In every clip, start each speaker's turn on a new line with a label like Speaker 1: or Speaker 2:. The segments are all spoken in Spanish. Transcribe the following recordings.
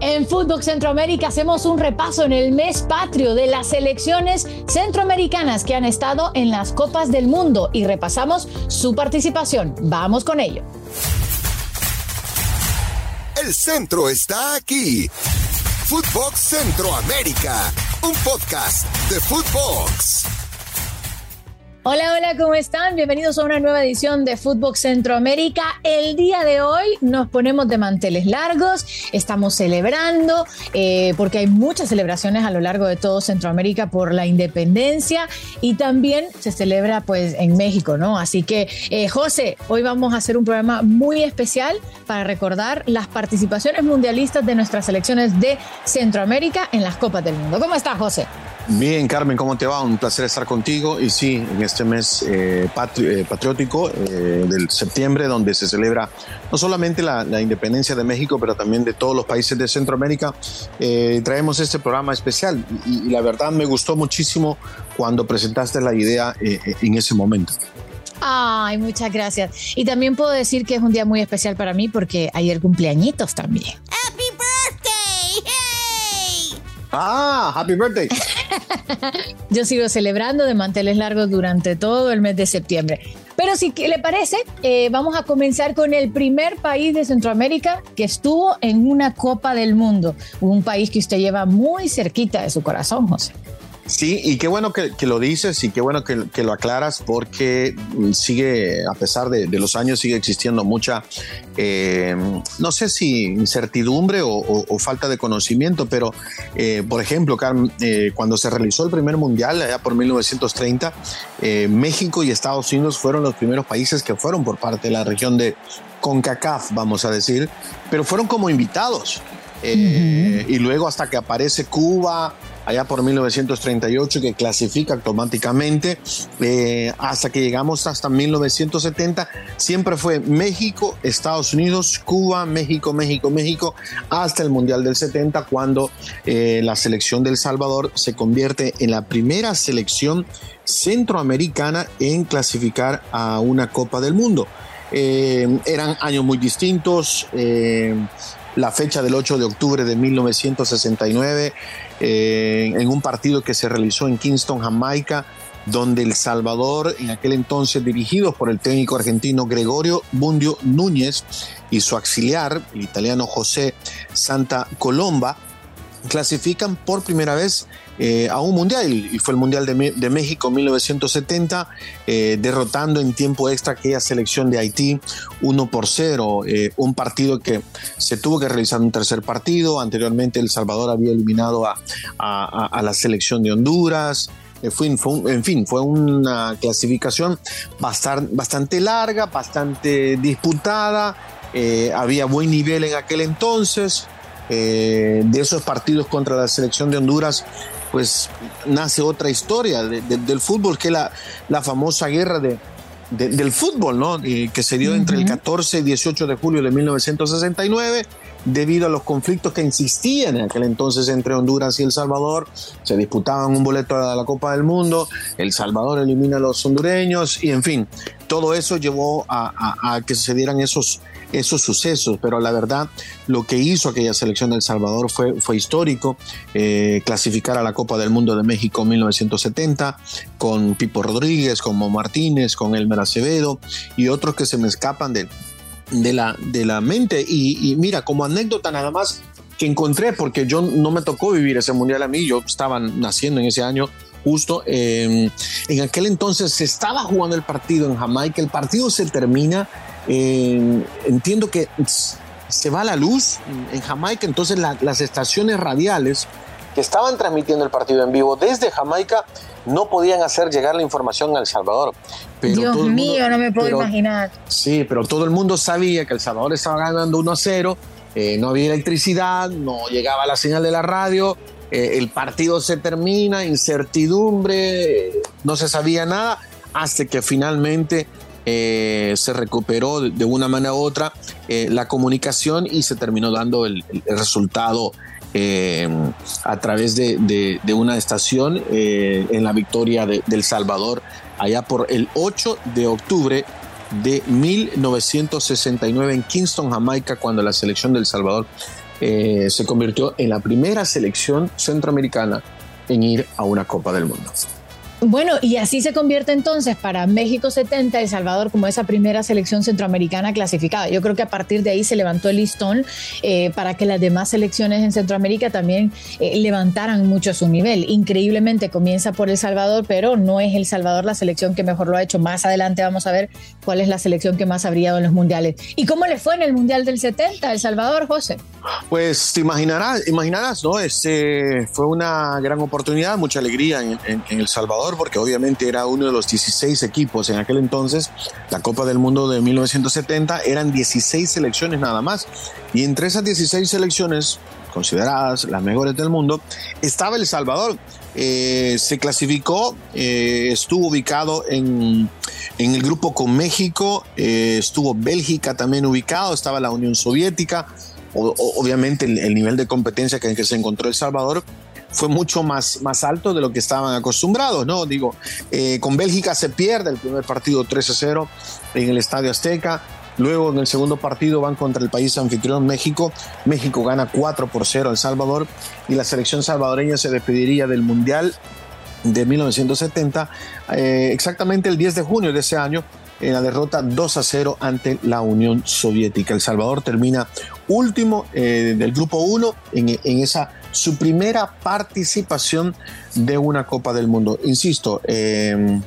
Speaker 1: En Fútbol Centroamérica hacemos un repaso en el mes patrio de las selecciones centroamericanas que han estado en las Copas del Mundo y repasamos su participación. Vamos con ello.
Speaker 2: El centro está aquí. Footbox Centroamérica, un podcast de Footbox.
Speaker 1: Hola, hola, ¿cómo están? Bienvenidos a una nueva edición de Fútbol Centroamérica. El día de hoy nos ponemos de manteles largos, estamos celebrando, eh, porque hay muchas celebraciones a lo largo de todo Centroamérica por la independencia y también se celebra pues en México, ¿no? Así que, eh, José, hoy vamos a hacer un programa muy especial para recordar las participaciones mundialistas de nuestras selecciones de Centroamérica en las Copas del Mundo. ¿Cómo estás, José?
Speaker 3: Bien, Carmen, ¿cómo te va? Un placer estar contigo. Y sí, en este mes eh, eh, patriótico eh, del septiembre, donde se celebra no solamente la, independencia de México, pero también de todos los países de Centroamérica, traemos este programa especial. Y, la verdad me gustó muchísimo cuando presentaste la idea en ese momento.
Speaker 1: Ay, muchas gracias. Y también puedo decir que es un día muy especial para mí porque ayer cumpleañitos también.
Speaker 4: ¡Happy birthday! ¡Hey!
Speaker 3: Ah, happy birthday.
Speaker 1: Yo sigo celebrando de manteles largos durante todo el mes de septiembre. Pero si le parece, eh, vamos a comenzar con el primer país de Centroamérica que estuvo en una Copa del Mundo. Un país que usted lleva muy cerquita de su corazón, José.
Speaker 3: Sí, y qué bueno que, lo dices y qué bueno que, lo aclaras porque sigue, a pesar de, los años, sigue existiendo mucha, eh, no sé si incertidumbre o, falta de conocimiento, pero eh, por ejemplo, eh, cuando se realizó el primer mundial, allá por 1930, México y Estados Unidos fueron los primeros países que fueron por parte de la región de CONCACAF, vamos a decir, pero fueron como invitados. Y luego hasta que aparece Cuba, allá por 1938 que clasifica automáticamente eh, hasta que llegamos hasta 1970 siempre fue México, Estados Unidos, Cuba, México, México, México hasta el Mundial del 70 cuando eh, la selección del Salvador se convierte en la primera selección centroamericana en clasificar a una Copa del Mundo. Eh, eran años muy distintos la fecha del 8 de octubre de 1969, eh, en un partido que se realizó en Kingston, Jamaica, donde El Salvador, en aquel entonces dirigido por el técnico argentino Gregorio Bundio Núñez y su auxiliar, el italiano José Santa Colomba, clasifican por primera vez eh, a un mundial y fue el Mundial de, de México 1970, eh, derrotando en tiempo extra aquella selección de Haití 1 por 0, eh, un partido que se tuvo que realizar un tercer partido, anteriormente El Salvador había eliminado a, a, la selección de Honduras, fue, en fin, fue una clasificación bastante larga, bastante disputada, había buen nivel en aquel entonces. de esos partidos contra la selección de Honduras pues nace otra historia del fútbol, que es la, la famosa guerra de, del fútbol, ¿no? que se dio entre el 14 y 18 de julio de 1969 debido a los conflictos que existían en aquel entonces entre Honduras y El Salvador. Se disputaban un boleto a la Copa del Mundo, El Salvador elimina a los hondureños y en fin, todo eso llevó a, a que se dieran esos esos sucesos, pero la verdad lo que hizo aquella selección de Salvador fue, fue histórico, eh, clasificar a la Copa del Mundo de México en 1970 con Pipo Rodríguez, con Mo Martínez, con Elmer Acevedo y otros que se me escapan de, la, de la mente. Y, mira, como anécdota nada más que encontré, porque yo no me tocó vivir ese mundial a mí, yo estaba naciendo en ese año, justo en aquel entonces se estaba jugando el partido en Jamaica, el partido se termina entiendo que se va la luz en, Jamaica, entonces las estaciones radiales que estaban transmitiendo el partido en vivo desde Jamaica no podían hacer llegar la información a El Salvador.
Speaker 1: Dios mío, no me puedo imaginar.
Speaker 3: Sí, pero todo el mundo sabía que El Salvador estaba ganando 1 a 0, eh, no había electricidad, no llegaba la señal de la radio, eh, el partido se termina, incertidumbre, no se sabía nada, hasta que finalmente eh, se recuperó de una manera u otra eh, la comunicación y se terminó dando el, resultado eh, a través de, una estación en la victoria de, del Salvador allá por el 8 de octubre de 1969 en Kingston, Jamaica, cuando la selección del Salvador eh, se convirtió en la primera selección centroamericana en ir a una Copa del Mundo.
Speaker 1: Bueno, y así se convierte entonces para México 70, El Salvador como esa primera selección centroamericana clasificada. Yo creo que a partir de ahí se levantó el listón eh, para que las demás selecciones en Centroamérica también eh, levantaran mucho su nivel. Increíblemente comienza por El Salvador, pero no es El Salvador la selección que mejor lo ha hecho. Más adelante vamos a ver cuál es la selección que más ha brillado en los mundiales. ¿Y cómo le fue en el Mundial del 70, El Salvador, José?
Speaker 3: Pues te imaginarás, imaginarás ¿no? Este, fue una gran oportunidad, mucha alegría en El Salvador porque obviamente era uno de los 16 equipos en aquel entonces. La Copa del Mundo de 1970 eran 16 selecciones nada más. Y entre esas 16 selecciones, consideradas las mejores del mundo, estaba El Salvador. Eh, se clasificó, eh, estuvo ubicado en, en, el grupo con México, eh, estuvo Bélgica también ubicado, estaba la Unión Soviética, obviamente el, el, nivel de competencia que, en que se encontró El Salvador fue mucho más, más alto de lo que estaban acostumbrados, ¿no? Digo, eh, con Bélgica se pierde el primer partido 3 0 en el Estadio Azteca. Luego en el segundo partido van contra el país anfitrión México. México gana 4 por 0 El Salvador y la selección salvadoreña se despediría del Mundial de 1970 eh, exactamente el 10 de junio de ese año en la derrota 2 a 0 ante la Unión Soviética. El Salvador termina último eh, del grupo 1 en, en esa su primera participación de una Copa del Mundo. Insisto, eh,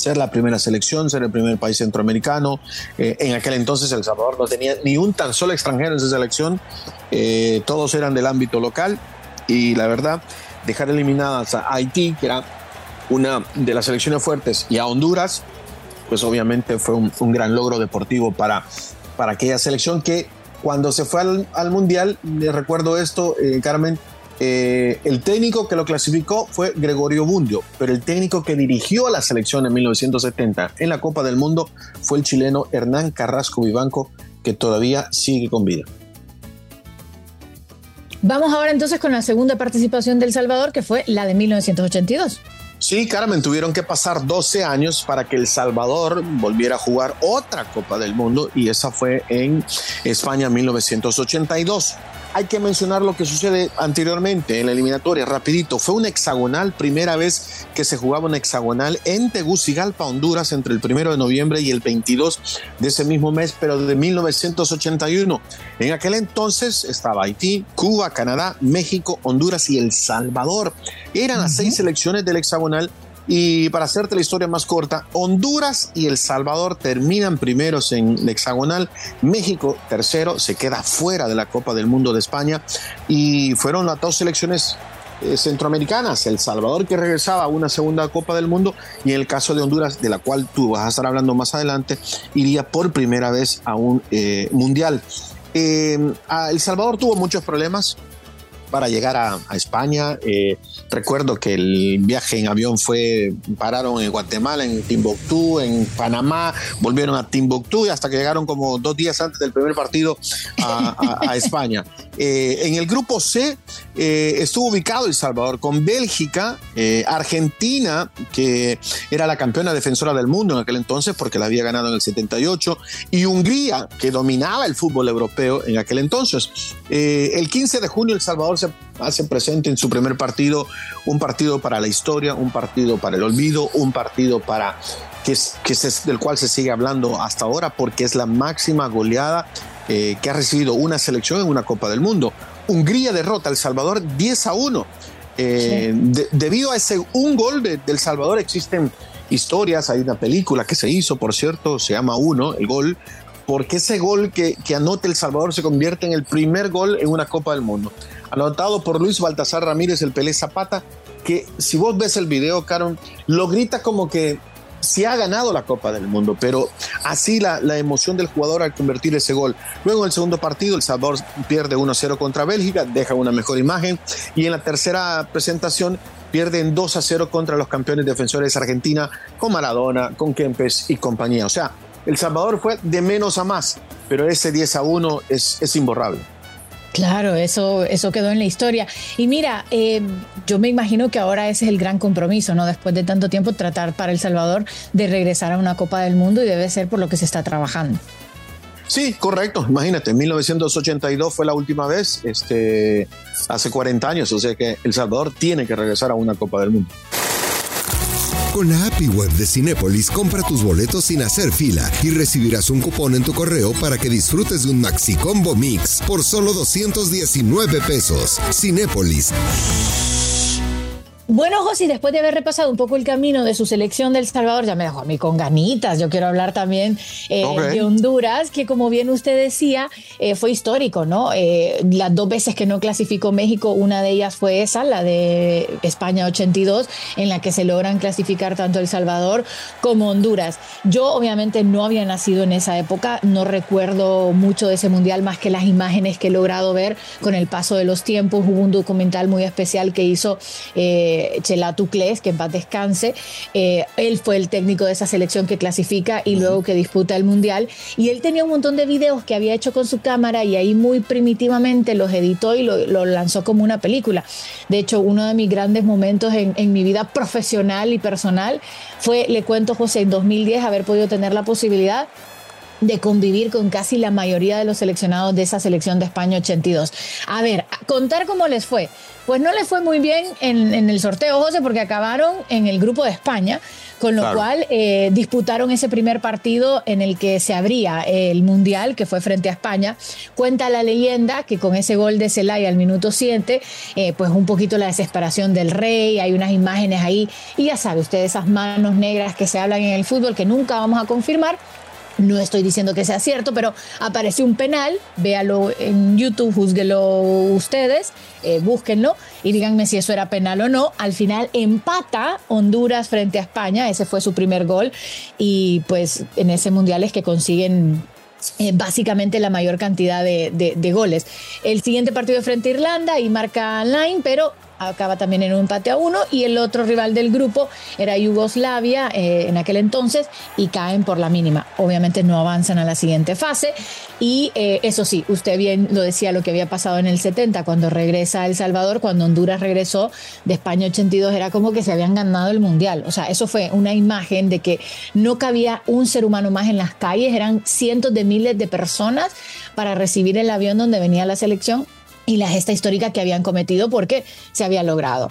Speaker 3: ser la primera selección, ser el primer país centroamericano. Eh, en aquel entonces El Salvador no tenía ni un tan solo extranjero en su selección, eh, todos eran del ámbito local y la verdad, dejar eliminadas a Haití, que era una de las selecciones fuertes, y a Honduras, pues obviamente fue un, un gran logro deportivo para, para aquella selección que cuando se fue al, Mundial, le recuerdo esto, eh, Carmen, eh, el técnico que lo clasificó fue Gregorio Bundio, pero el técnico que dirigió a la selección en 1970 en la Copa del Mundo fue el chileno Hernán Carrasco Vivanco, que todavía sigue con vida.
Speaker 1: Vamos ahora entonces con la segunda participación del Salvador, que fue la de 1982.
Speaker 3: Sí, Carmen, tuvieron que pasar 12 años para que El Salvador volviera a jugar otra Copa del Mundo y esa fue en España 1982 hay que mencionar lo que sucede anteriormente en la eliminatoria, rapidito. Fue un hexagonal, primera vez que se jugaba un hexagonal en Tegucigalpa, Honduras, entre el primero de noviembre y el 22 de ese mismo mes, pero de 1981. En aquel entonces estaba Haití, Cuba, Canadá, México, Honduras y El Salvador. Eran las seis selecciones del hexagonal y para hacerte la historia más corta, Honduras y El Salvador terminan primeros en hexagonal, México tercero se queda fuera de la Copa del Mundo de España y fueron las dos selecciones eh, centroamericanas, El Salvador que regresaba a una segunda Copa del Mundo y en el caso de Honduras, de la cual tú vas a estar hablando más adelante, iría por primera vez a un eh, mundial. Eh, El Salvador tuvo muchos problemas, para llegar a, España. Eh, recuerdo que el viaje en avión fue, pararon en Guatemala, en Timbuktu, en Panamá, volvieron a Timbuktu y hasta que llegaron como dos días antes del primer partido a, España. Eh, en el grupo C eh, estuvo ubicado El Salvador con Bélgica, Argentina, que era la campeona defensora del mundo en aquel entonces porque la había ganado en el 78, y Hungría, que dominaba el fútbol europeo en aquel entonces. el 15 de junio El Salvador se hace presente en su primer partido, un partido para la historia, un partido para el olvido, un partido para que, que del cual se sigue hablando hasta ahora porque es la máxima goleada eh, que ha recibido una selección en una Copa del Mundo. Hungría derrota a El Salvador 10 a 1. Eh, debido a ese un gol de, El Salvador existen historias, hay una película que se hizo, por cierto, se llama Uno, el gol, porque ese gol que, anota El Salvador se convierte en el primer gol en una Copa del Mundo anotado por Luis Baltasar Ramírez, el Pelé Zapata, que si vos ves el video, Caron, lo grita como que se ha ganado la Copa del Mundo, pero así la, la, emoción del jugador al convertir ese gol. Luego en el segundo partido, El Salvador pierde 1-0 contra Bélgica, deja una mejor imagen, y en la tercera presentación pierden 2-0 contra los campeones defensores Argentina, con Maradona, con Kempes y compañía. O sea, El Salvador fue de menos a más, pero ese 10-1 es, es imborrable.
Speaker 1: Claro, eso, eso quedó en la historia. Y mira, eh, yo me imagino que ahora ese es el gran compromiso, ¿no? Después de tanto tiempo, tratar para El Salvador de regresar a una Copa del Mundo y debe ser por lo que se está trabajando.
Speaker 3: Sí, correcto. Imagínate, 1982 fue la última vez, este, hace 40 años, o sea que El Salvador tiene que regresar a una Copa del Mundo.
Speaker 2: Con la API web de Cinépolis, compra tus boletos sin hacer fila y recibirás un cupón en tu correo para que disfrutes de un Maxi Combo Mix por solo 219 pesos. Cinépolis.
Speaker 1: Bueno, José, después de haber repasado un poco el camino de su selección del Salvador, ya me dejó a mí con ganitas. Yo quiero hablar también eh, de Honduras, que como bien usted decía, eh, fue histórico, ¿no? Eh, las dos veces que no clasificó México, una de ellas fue esa, la de España 82, en la que se logran clasificar tanto El Salvador como Honduras. Yo obviamente no había nacido en esa época, no recuerdo mucho de ese mundial más que las imágenes que he logrado ver con el paso de los tiempos. Hubo un documental muy especial que hizo... Chela Tuclés, que en paz descanse. Eh, él fue el técnico de esa selección que clasifica y luego que disputa el Mundial. Y él tenía un montón de videos que había hecho con su cámara y ahí muy primitivamente los editó y lo, lanzó como una película. De hecho, uno de mis grandes momentos en, en mi vida profesional y personal fue, le cuento José, en 2010 haber podido tener la posibilidad de convivir con casi la mayoría de los seleccionados de esa selección de España 82. A ver, contar cómo les fue. Pues no les fue muy bien en, el sorteo, José, porque acabaron en el grupo de España, con lo cual eh, disputaron ese primer partido en el que se abría el Mundial, que fue frente a España. Cuenta la leyenda que con ese gol de Celaya al minuto 7, eh, pues un poquito la desesperación del rey, hay unas imágenes ahí, y ya sabe usted, esas manos negras que se hablan en el fútbol que nunca vamos a confirmar, no estoy diciendo que sea cierto, pero apareció un penal, véalo en YouTube, juzguelo ustedes, eh, búsquenlo y díganme si eso era penal o no. Al final empata Honduras frente a España, ese fue su primer gol y pues en ese mundial es que consiguen eh, básicamente la mayor cantidad de, goles. El siguiente partido frente a Irlanda y marca Line, pero acaba también en un empate a uno y el otro rival del grupo era Yugoslavia eh, en aquel entonces y caen por la mínima. Obviamente no avanzan a la siguiente fase y eh, eso sí, usted bien lo decía lo que había pasado en el 70 cuando regresa El Salvador, cuando Honduras regresó de España 82 era como que se habían ganado el mundial. O sea, eso fue una imagen de que no cabía un ser humano más en las calles, eran cientos de miles de personas para recibir el avión donde venía la selección y la gesta histórica que habían cometido porque se había logrado.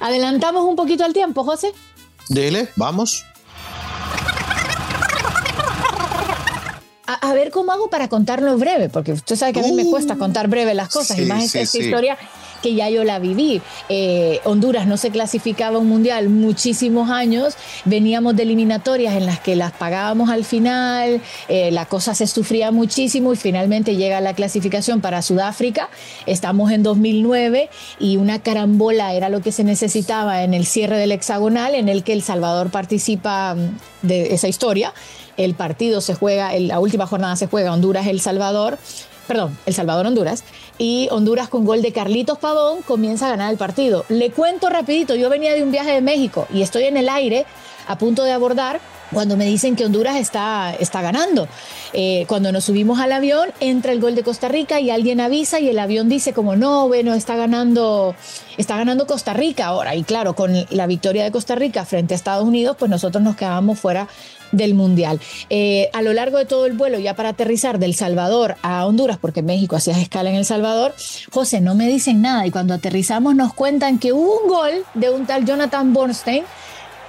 Speaker 1: Adelantamos un poquito al tiempo, José.
Speaker 3: Dele, vamos.
Speaker 1: Ver cómo hago para contarlo breve, porque usted sabe que a mí me cuesta contar breve las cosas, y más esta historia que ya yo la viví. Eh, Honduras no se clasificaba un mundial muchísimos años, veníamos de eliminatorias en las que las pagábamos al final, eh, la cosa se sufría muchísimo y finalmente llega la clasificación para Sudáfrica. Estamos en 2009 y una carambola era lo que se necesitaba en el cierre del hexagonal en el que El Salvador participa mm, de esa historia. El partido se juega, la última jornada se juega Honduras-El Salvador perdón, El Salvador Honduras, y Honduras con gol de Carlitos Pavón comienza a ganar el partido. Le cuento rapidito, yo venía de un viaje de México y estoy en el aire a punto de abordar cuando me dicen que Honduras está, está ganando. Eh, cuando nos subimos al avión, entra el gol de Costa Rica y alguien avisa y el avión dice como no, bueno, está ganando, está ganando Costa Rica ahora. Y claro, con la victoria de Costa Rica frente a Estados Unidos, pues nosotros nos quedábamos fuera del Mundial. Eh, a lo largo de todo el vuelo, ya para aterrizar del Salvador a Honduras, porque México hacía escala en El Salvador, José, no me dicen nada y cuando aterrizamos nos cuentan que hubo un gol de un tal Jonathan Bornstein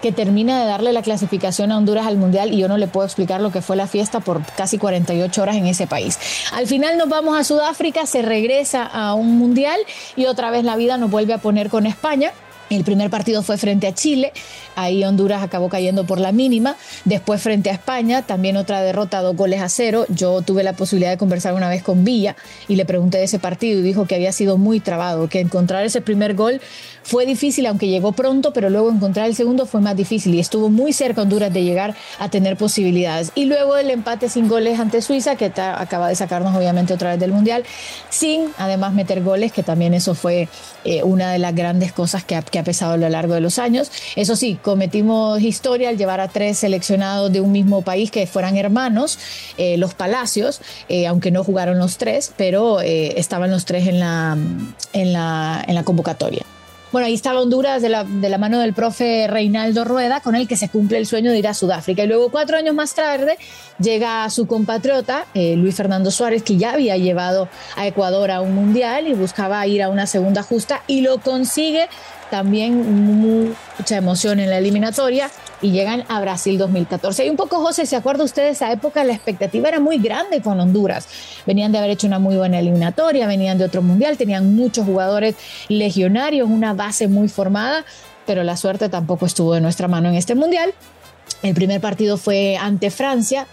Speaker 1: que termina de darle la clasificación a Honduras al Mundial y yo no le puedo explicar lo que fue la fiesta por casi 48 horas en ese país. Al final nos vamos a Sudáfrica, se regresa a un Mundial y otra vez la vida nos vuelve a poner con España. El primer partido fue frente a Chile, ahí Honduras acabó cayendo por la mínima. Después frente a España, también otra derrota, dos goles a cero. Yo tuve la posibilidad de conversar una vez con Villa y le pregunté de ese partido y dijo que había sido muy trabado, que encontrar ese primer gol fue difícil, aunque llegó pronto, pero luego encontrar el segundo fue más difícil y estuvo muy cerca Honduras de llegar a tener posibilidades. Y luego el empate sin goles ante Suiza, que acaba de sacarnos obviamente otra vez del Mundial, sin además meter goles, que también eso fue eh, una de las grandes cosas que ha, que pesado a lo largo de los años. Eso sí, cometimos historia al llevar a tres seleccionados de un mismo país que fueran hermanos, eh, los Palacios, eh, aunque no jugaron los tres, pero estaban los tres en la convocatoria. Bueno, ahí estaba Honduras de la, mano del profe Reinaldo Rueda, con el que se cumple el sueño de ir a Sudáfrica. Y luego, cuatro años más tarde, llega su compatriota, eh, Luis Fernando Suárez, que ya había llevado a Ecuador a un mundial y buscaba ir a una segunda justa y lo consigue también mucha emoción en la eliminatoria y llegan a Brasil 2014. Y un poco, José, ¿se acuerda usted de esa época? La expectativa era muy grande con Honduras. Venían de haber hecho una muy buena eliminatoria, venían de otro mundial, tenían muchos jugadores legionarios, una base muy formada, pero la suerte tampoco estuvo de nuestra mano en este mundial. El primer partido fue ante Francia,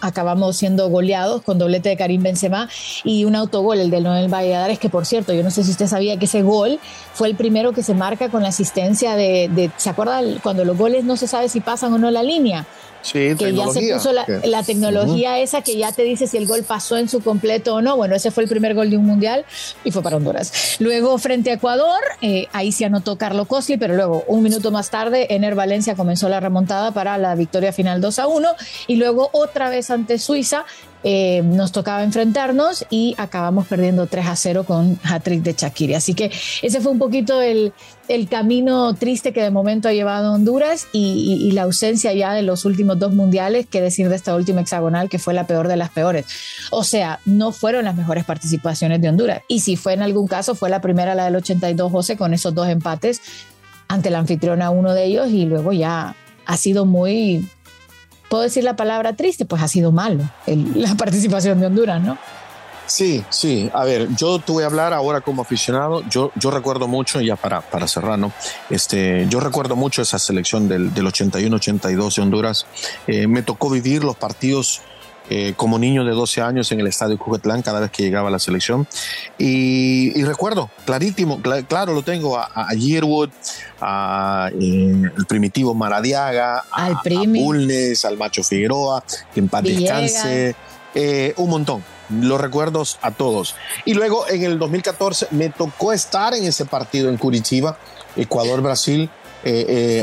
Speaker 1: acabamos siendo goleados con doblete de Karim Benzema y un autogol, el del Noel Valladares, que por cierto, yo no sé si usted sabía que ese gol fue el primero que se marca con la asistencia de, de ¿se acuerda cuando los goles no se sabe si pasan o no la línea?
Speaker 3: Sí,
Speaker 1: que ya se puso la, tecnología esa que ya te dice si el gol pasó en su completo o no. Bueno, ese fue el primer gol de un mundial y fue para Honduras. Luego, frente a Ecuador, eh, ahí se anotó Carlos Cosi, pero luego, un minuto más tarde, Ener Valencia comenzó la remontada para la victoria final 2 a 1. Y luego, otra vez ante Suiza, eh, nos tocaba enfrentarnos y acabamos perdiendo 3 a 0 con hat-trick de Shakiri. Así que ese fue un poquito el, el camino triste que de momento ha llevado Honduras y, la ausencia ya de los últimos dos mundiales, que decir de esta última hexagonal, que fue la peor de las peores. O sea, no fueron las mejores participaciones de Honduras. Y si fue en algún caso, fue la primera, la del 82, José, con esos dos empates ante la anfitriona, uno de ellos, y luego ya ha sido muy puedo decir la palabra triste, pues ha sido malo la participación de Honduras, ¿no?
Speaker 3: Sí, sí. A ver, yo te voy a hablar ahora como aficionado. Yo, yo recuerdo mucho, ya para, para cerrar, ¿no? Este, yo recuerdo mucho esa selección del, del 81-82 de Honduras. Eh, me tocó vivir los partidos eh, como niño de 12 años en el estadio Cujetlán cada vez que llegaba a la selección. Y, recuerdo, clarísimo, claro, lo tengo a, a Yearwood, a eh, el primitivo Maradiaga,
Speaker 1: al
Speaker 3: a, Bulnes, al Macho Figueroa, que en paz descanse, eh, un montón. Los recuerdos a todos. Y luego en el 2014 me tocó estar en ese partido en Curitiba, Ecuador-Brasil,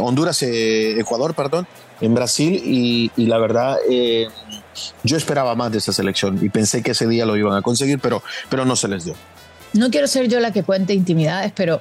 Speaker 3: Honduras-Ecuador, perdón, en Brasil, y, la verdad yo esperaba más de esa selección y pensé que ese día lo iban a conseguir, pero, pero no se les dio.
Speaker 1: No quiero ser yo la que cuente intimidades, pero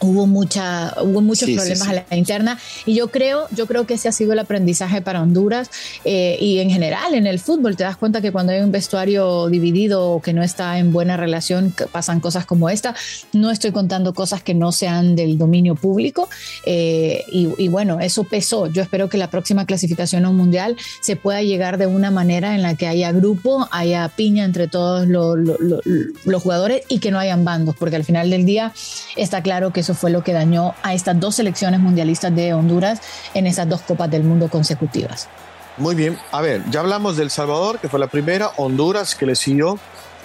Speaker 1: hubo mucha hubo muchos problemas a la interna y yo creo yo creo que ese ha sido el aprendizaje para Honduras eh, y en general en el fútbol. Te das cuenta que cuando hay un vestuario dividido o que no está en buena relación pasan cosas como esta. No estoy contando cosas que no sean del dominio público eh, y, bueno eso pesó. Yo espero que la próxima clasificación a un mundial se pueda llegar de una manera en la que haya grupo haya piña entre todos los jugadores y que no hayan bandos porque al final del día está claro que fue lo que dañó a estas dos selecciones mundialistas de Honduras en esas dos Copas del Mundo consecutivas.
Speaker 3: Muy bien, a ver, ya hablamos del Salvador, que fue la primera, Honduras, que le siguió.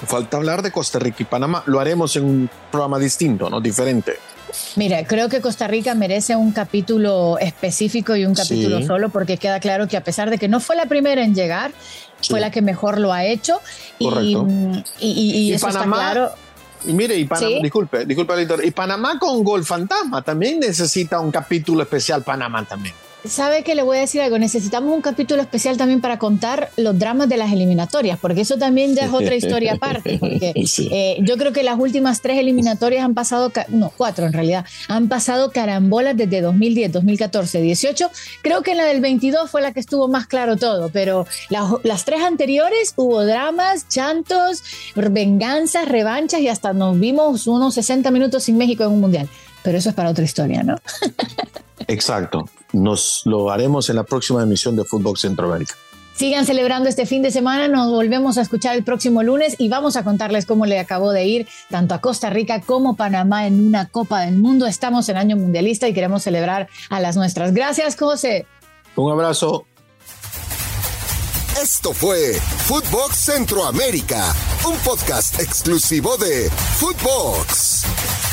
Speaker 3: Falta hablar de Costa Rica y Panamá. Lo haremos en un programa distinto, ¿no? Diferente.
Speaker 1: Mira, creo que Costa Rica merece un capítulo específico y un capítulo solo porque queda claro que a pesar de que no fue la primera en llegar, fue la que mejor lo ha hecho. Y, y, eso está claro.
Speaker 3: Y mire, y Panamá, disculpe, disculpe, y Panamá con gol fantasma también necesita un capítulo especial Panamá también.
Speaker 1: ¿Sabe que le voy a decir algo? Necesitamos un capítulo especial también para contar los dramas de las eliminatorias, porque eso también ya es otra historia aparte. Porque eh, yo creo que las últimas tres eliminatorias han pasado, no, cuatro en realidad, han pasado carambolas desde 2010, 2014, 18. Creo que en la del 22 fue la que estuvo más claro todo, pero las tres anteriores hubo dramas, chantos, venganzas, revanchas y hasta nos vimos unos 60 minutos sin México en un mundial. Pero eso es para otra historia, ¿no?
Speaker 3: Exacto. Nos lo haremos en la próxima emisión de Fútbol Centroamérica.
Speaker 1: Sigan celebrando este fin de semana, nos volvemos a escuchar el próximo lunes y vamos a contarles cómo le acabó de ir tanto a Costa Rica como Panamá en una Copa del Mundo. Estamos en año mundialista y queremos celebrar a las nuestras. Gracias, José.
Speaker 3: Un abrazo.
Speaker 2: Esto fue Footbox Centroamérica, un podcast exclusivo de Footbox.